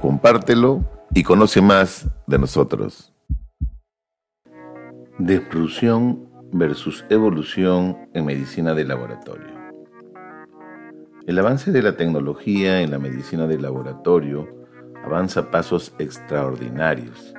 compártelo y conoce más de nosotros. Disrupción versus evolución en medicina de laboratorio. El avance de la tecnología en la medicina de laboratorio avanza pasos extraordinarios.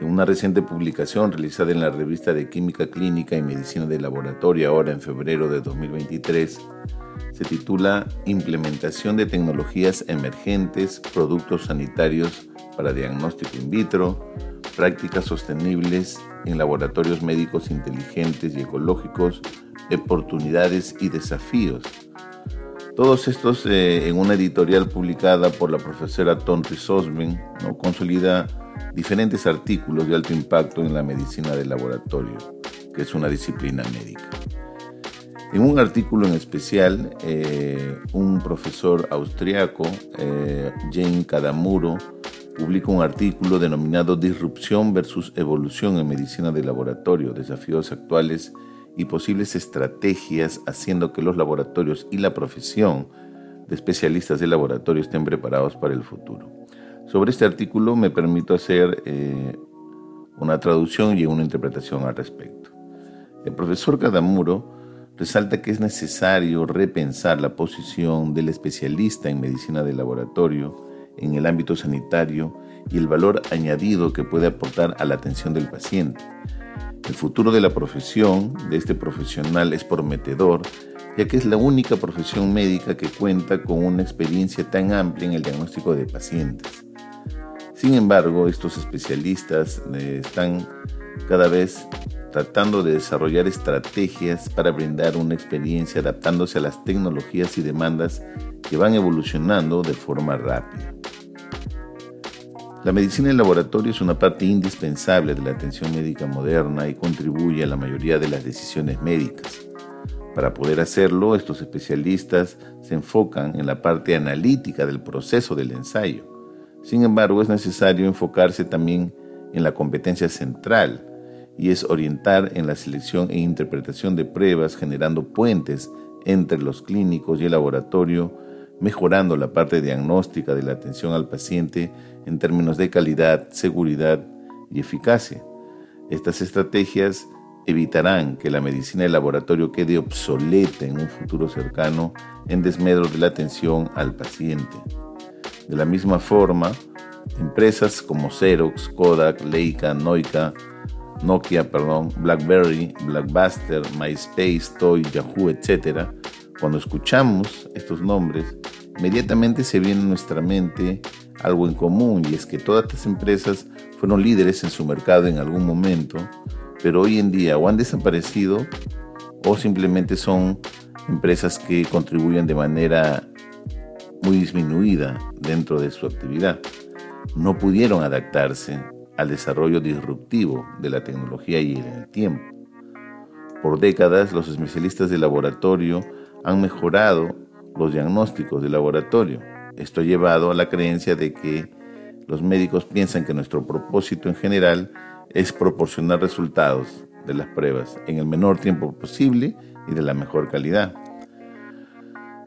En una reciente publicación realizada en la revista de Química Clínica y Medicina de Laboratorio, ahora en febrero de 2023, se titula Implementación de tecnologías emergentes, productos sanitarios para diagnóstico in vitro, prácticas sostenibles en laboratorios médicos inteligentes y ecológicos, oportunidades y desafíos. Todos estos eh, en una editorial publicada por la profesora Tonti Sosben, ¿no? consolida diferentes artículos de alto impacto en la medicina del laboratorio, que es una disciplina médica. En un artículo en especial, eh, un profesor austriaco, eh, Jane Kadamuro, publica un artículo denominado Disrupción versus Evolución en Medicina del Laboratorio, desafíos actuales y posibles estrategias haciendo que los laboratorios y la profesión de especialistas de laboratorio estén preparados para el futuro. Sobre este artículo me permito hacer eh, una traducción y una interpretación al respecto. El profesor Cadamuro resalta que es necesario repensar la posición del especialista en medicina de laboratorio en el ámbito sanitario y el valor añadido que puede aportar a la atención del paciente. El futuro de la profesión de este profesional es prometedor, ya que es la única profesión médica que cuenta con una experiencia tan amplia en el diagnóstico de pacientes. Sin embargo, estos especialistas eh, están cada vez tratando de desarrollar estrategias para brindar una experiencia adaptándose a las tecnologías y demandas que van evolucionando de forma rápida. La medicina en laboratorio es una parte indispensable de la atención médica moderna y contribuye a la mayoría de las decisiones médicas. Para poder hacerlo, estos especialistas se enfocan en la parte analítica del proceso del ensayo sin embargo, es necesario enfocarse también en la competencia central y es orientar en la selección e interpretación de pruebas generando puentes entre los clínicos y el laboratorio, mejorando la parte diagnóstica de la atención al paciente en términos de calidad, seguridad y eficacia. Estas estrategias evitarán que la medicina de laboratorio quede obsoleta en un futuro cercano en desmedro de la atención al paciente. De la misma forma, empresas como Xerox, Kodak, Leica, Nokia, Nokia, perdón, BlackBerry, Blackbuster, MySpace, Toy, Yahoo, etc., cuando escuchamos estos nombres, inmediatamente se viene a nuestra mente algo en común y es que todas estas empresas fueron líderes en su mercado en algún momento, pero hoy en día o han desaparecido o simplemente son empresas que contribuyen de manera muy disminuida dentro de su actividad. No pudieron adaptarse al desarrollo disruptivo de la tecnología y en el tiempo. Por décadas, los especialistas de laboratorio han mejorado los diagnósticos de laboratorio. Esto ha llevado a la creencia de que los médicos piensan que nuestro propósito en general es proporcionar resultados de las pruebas en el menor tiempo posible y de la mejor calidad.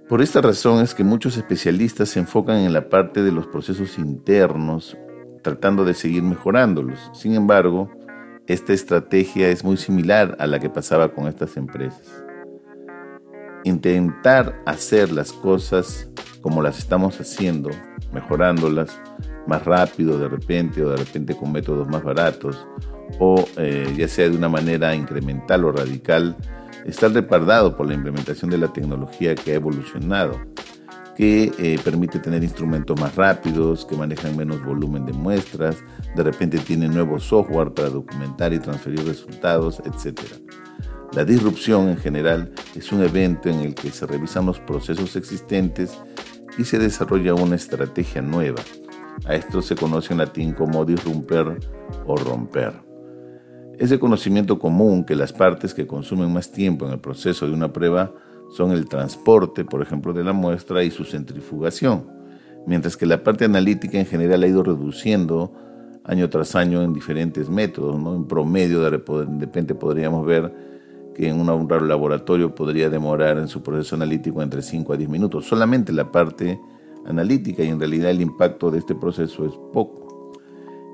Por esta razón es que muchos especialistas se enfocan en la parte de los procesos internos, tratando de seguir mejorándolos. Sin embargo, esta estrategia es muy similar a la que pasaba con estas empresas. Intentar hacer las cosas como las estamos haciendo, mejorándolas más rápido de repente o de repente con métodos más baratos, o eh, ya sea de una manera incremental o radical, está respaldado por la implementación de la tecnología que ha evolucionado, que eh, permite tener instrumentos más rápidos, que manejan menos volumen de muestras, de repente tiene nuevo software para documentar y transferir resultados, etc. La disrupción en general es un evento en el que se revisan los procesos existentes y se desarrolla una estrategia nueva. A esto se conoce en latín como disrumper o romper. Ese conocimiento común que las partes que consumen más tiempo en el proceso de una prueba son el transporte, por ejemplo, de la muestra y su centrifugación, mientras que la parte analítica en general ha ido reduciendo año tras año en diferentes métodos. En promedio, de repente podríamos ver que en un laboratorio podría demorar en su proceso analítico entre 5 a 10 minutos. Solamente la parte analítica y en realidad el impacto de este proceso es poco.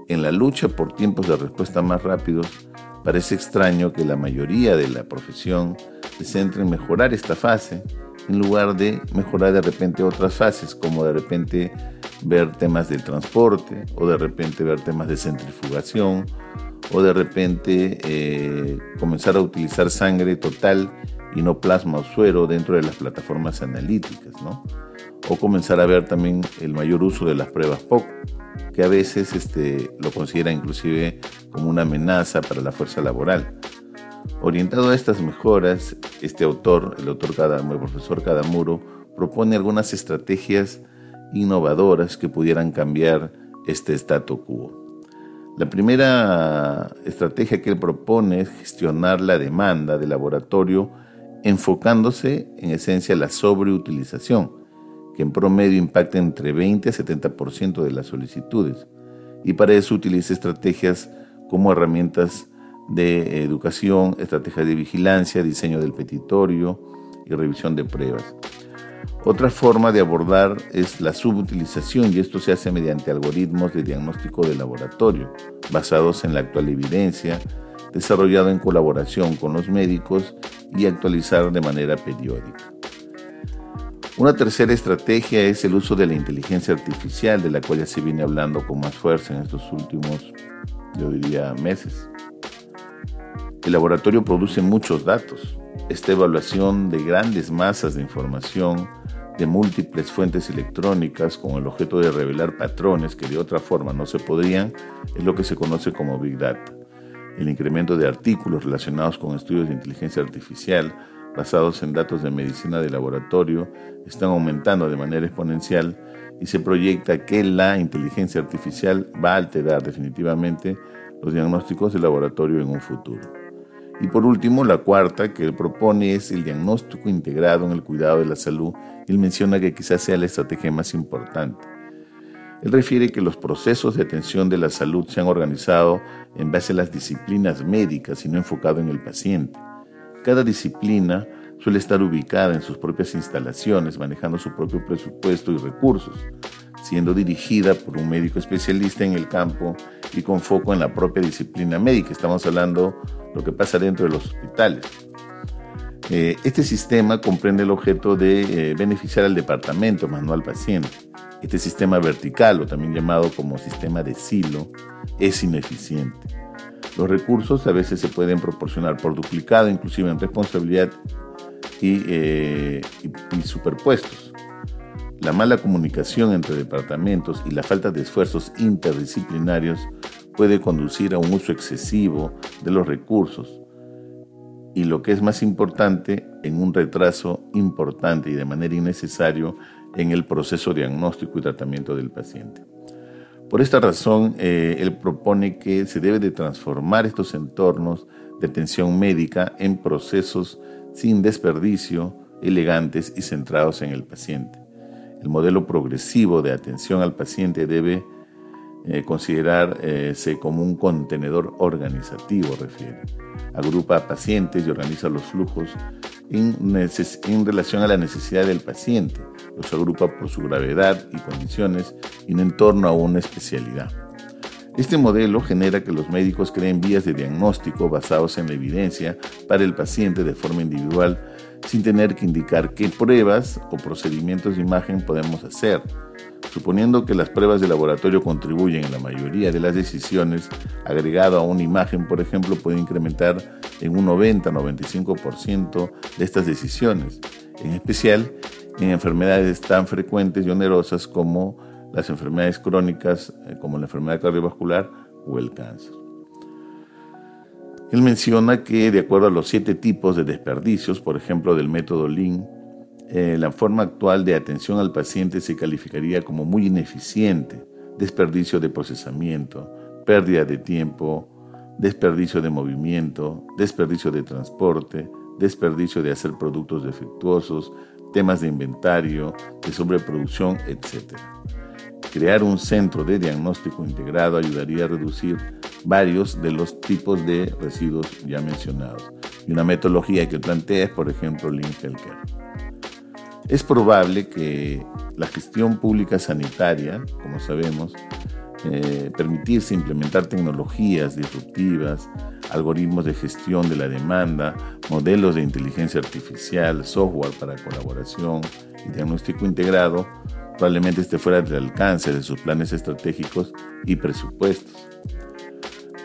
En la lucha por tiempos de respuesta más rápidos, parece extraño que la mayoría de la profesión se centre en mejorar esta fase en lugar de mejorar de repente otras fases, como de repente ver temas del transporte o de repente ver temas de centrifugación o de repente eh, comenzar a utilizar sangre total y no plasma o suero dentro de las plataformas analíticas, ¿no? O comenzar a ver también el mayor uso de las pruebas POC, que a veces este, lo considera inclusive como una amenaza para la fuerza laboral. Orientado a estas mejoras, este autor, el autor Cadamuro, profesor Cadamuro, propone algunas estrategias innovadoras que pudieran cambiar este statu quo. La primera estrategia que él propone es gestionar la demanda del laboratorio enfocándose en esencia la sobreutilización, que en promedio impacta entre 20 a 70% de las solicitudes, y para eso utiliza estrategias como herramientas de educación, estrategias de vigilancia, diseño del petitorio y revisión de pruebas. Otra forma de abordar es la subutilización y esto se hace mediante algoritmos de diagnóstico de laboratorio basados en la actual evidencia, desarrollado en colaboración con los médicos y actualizar de manera periódica. Una tercera estrategia es el uso de la inteligencia artificial, de la cual ya se viene hablando con más fuerza en estos últimos, yo diría, meses. El laboratorio produce muchos datos. Esta evaluación de grandes masas de información de múltiples fuentes electrónicas con el objeto de revelar patrones que de otra forma no se podrían es lo que se conoce como Big Data. El incremento de artículos relacionados con estudios de inteligencia artificial basados en datos de medicina de laboratorio están aumentando de manera exponencial y se proyecta que la inteligencia artificial va a alterar definitivamente los diagnósticos de laboratorio en un futuro. Y por último, la cuarta que propone es el diagnóstico integrado en el cuidado de la salud. Él menciona que quizás sea la estrategia más importante. Él refiere que los procesos de atención de la salud se han organizado en base a las disciplinas médicas y no enfocado en el paciente. Cada disciplina suele estar ubicada en sus propias instalaciones, manejando su propio presupuesto y recursos, siendo dirigida por un médico especialista en el campo y con foco en la propia disciplina médica. Estamos hablando lo que pasa dentro de los hospitales. Eh, este sistema comprende el objeto de eh, beneficiar al departamento, más no al paciente. Este sistema vertical, o también llamado como sistema de silo, es ineficiente. Los recursos a veces se pueden proporcionar por duplicado, inclusive en responsabilidad y, eh, y superpuestos. La mala comunicación entre departamentos y la falta de esfuerzos interdisciplinarios puede conducir a un uso excesivo de los recursos y lo que es más importante, en un retraso importante y de manera innecesario en el proceso diagnóstico y tratamiento del paciente. Por esta razón, eh, él propone que se debe de transformar estos entornos de atención médica en procesos sin desperdicio, elegantes y centrados en el paciente. El modelo progresivo de atención al paciente debe eh, considerarse como un contenedor organizativo, refiere. Agrupa a pacientes y organiza los flujos en, en relación a la necesidad del paciente. Los agrupa por su gravedad y condiciones y en torno a una especialidad. Este modelo genera que los médicos creen vías de diagnóstico basados en la evidencia para el paciente de forma individual sin tener que indicar qué pruebas o procedimientos de imagen podemos hacer Suponiendo que las pruebas de laboratorio contribuyen en la mayoría de las decisiones, agregado a una imagen, por ejemplo, puede incrementar en un 90-95% de estas decisiones, en especial en enfermedades tan frecuentes y onerosas como las enfermedades crónicas, eh, como la enfermedad cardiovascular o el cáncer. Él menciona que de acuerdo a los siete tipos de desperdicios, por ejemplo, del método Lean, eh, la forma actual de atención al paciente se calificaría como muy ineficiente, desperdicio de procesamiento, pérdida de tiempo, desperdicio de movimiento, desperdicio de transporte, desperdicio de hacer productos defectuosos, temas de inventario, de sobreproducción, etc. Crear un centro de diagnóstico integrado ayudaría a reducir varios de los tipos de residuos ya mencionados. Y una metodología que plantea es, por ejemplo, Lean Healthcare. Es probable que la gestión pública sanitaria, como sabemos, eh, permitirse implementar tecnologías disruptivas, algoritmos de gestión de la demanda, modelos de inteligencia artificial, software para colaboración y diagnóstico integrado, probablemente esté fuera del alcance de sus planes estratégicos y presupuestos.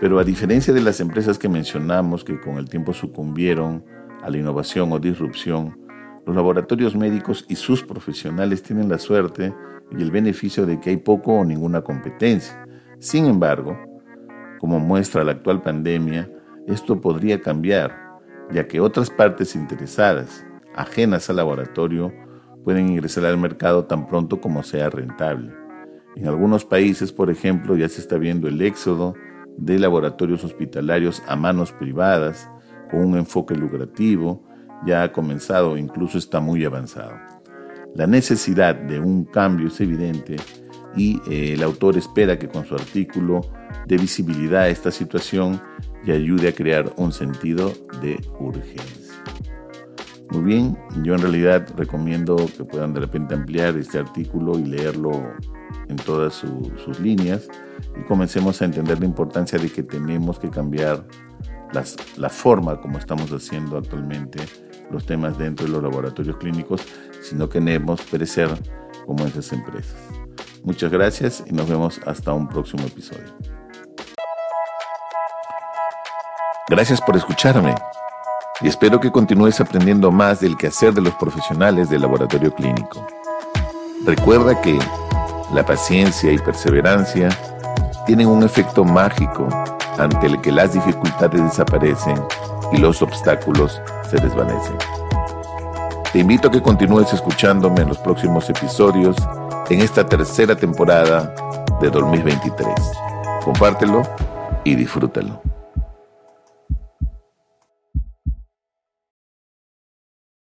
Pero a diferencia de las empresas que mencionamos que con el tiempo sucumbieron a la innovación o disrupción, los laboratorios médicos y sus profesionales tienen la suerte y el beneficio de que hay poco o ninguna competencia. Sin embargo, como muestra la actual pandemia, esto podría cambiar, ya que otras partes interesadas, ajenas al laboratorio, pueden ingresar al mercado tan pronto como sea rentable. En algunos países, por ejemplo, ya se está viendo el éxodo de laboratorios hospitalarios a manos privadas, con un enfoque lucrativo, ya ha comenzado, incluso está muy avanzado. La necesidad de un cambio es evidente y eh, el autor espera que con su artículo dé visibilidad a esta situación y ayude a crear un sentido de urgencia. Muy bien, yo en realidad recomiendo que puedan de repente ampliar este artículo y leerlo en todas sus líneas y comencemos a entender la importancia de que tenemos que cambiar la forma como estamos haciendo actualmente los temas dentro de los laboratorios clínicos, sino que queremos perecer como esas empresas. Muchas gracias y nos vemos hasta un próximo episodio. Gracias por escucharme y espero que continúes aprendiendo más del quehacer de los profesionales del laboratorio clínico. Recuerda que la paciencia y perseverancia tienen un efecto mágico ante el que las dificultades desaparecen y los obstáculos se desvanecen. Te invito a que continúes escuchándome en los próximos episodios en esta tercera temporada de 2023. Compártelo y disfrútalo.